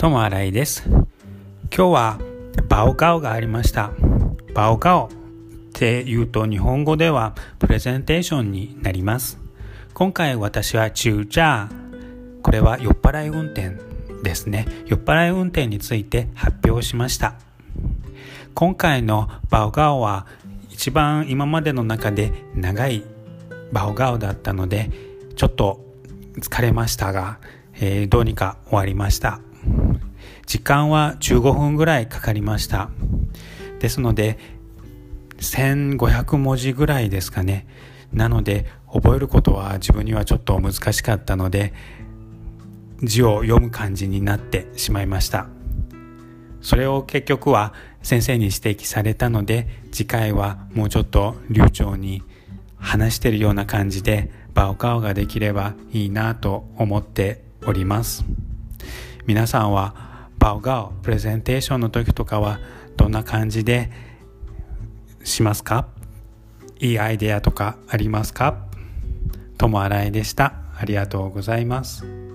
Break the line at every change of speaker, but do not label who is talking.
ともあらいです。今日はバオカオがありました。バオカオって言うと日本語ではプレゼンテーションになります。今回私は中茶これは酔っ払い運転ですね。酔っ払い運転について発表しました。今回のバオガオは一番今までの中で長いバオガオだったのでちょっと疲れましたが、えー、どうにか終わりました。時間は15分ぐらいかかりました。ですので1500文字ぐらいですかね。なので覚えることは自分にはちょっと難しかったので字を読む感じになってしまいました。それを結局は先生に指摘されたので次回はもうちょっと流暢に話してるような感じでバオカオができればいいなと思っております。皆さんはバオガオプレゼンテーションの時とかはどんな感じでしますか？いいアイデアとかありますか？ともあらいでした。ありがとうございます。